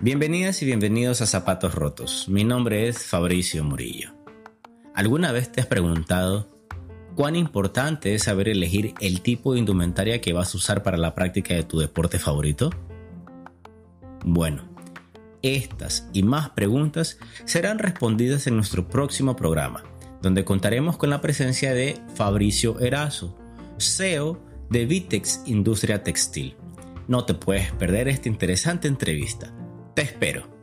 Bienvenidas y bienvenidos a Zapatos Rotos. Mi nombre es Fabricio Murillo. ¿Alguna vez te has preguntado cuán importante es saber elegir el tipo de indumentaria que vas a usar para la práctica de tu deporte favorito? Bueno, estas y más preguntas serán respondidas en nuestro próximo programa, donde contaremos con la presencia de Fabricio Erazo, CEO de Vitex Industria Textil. No te puedes perder esta interesante entrevista. Te espero.